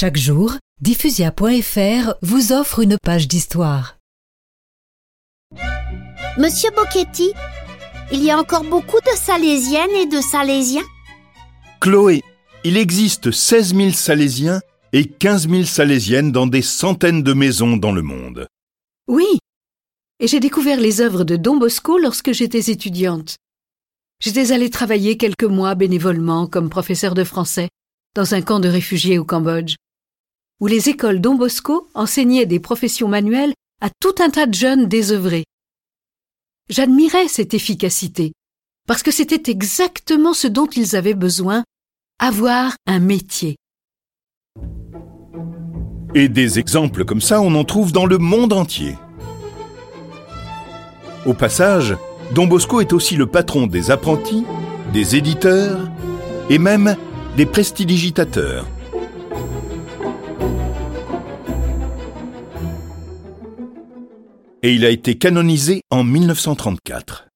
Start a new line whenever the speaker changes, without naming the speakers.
Chaque jour, diffusia.fr vous offre une page d'histoire.
Monsieur Bocchetti, il y a encore beaucoup de Salésiennes et de Salésiens?
Chloé, il existe 16 000 Salésiens et 15 000 Salésiennes dans des centaines de maisons dans le monde.
Oui. Et j'ai découvert les œuvres de Don Bosco lorsque j'étais étudiante. J'étais allée travailler quelques mois bénévolement comme professeur de français dans un camp de réfugiés au Cambodge, où les écoles Don Bosco enseignaient des professions manuelles à tout un tas de jeunes désœuvrés. J'admirais cette efficacité, parce que c'était exactement ce dont ils avaient besoin, avoir un métier.
Et des exemples comme ça, on en trouve dans le monde entier. Au passage, Don Bosco est aussi le patron des apprentis, des éditeurs et même des prestidigitateurs. Et il a été canonisé en 1934.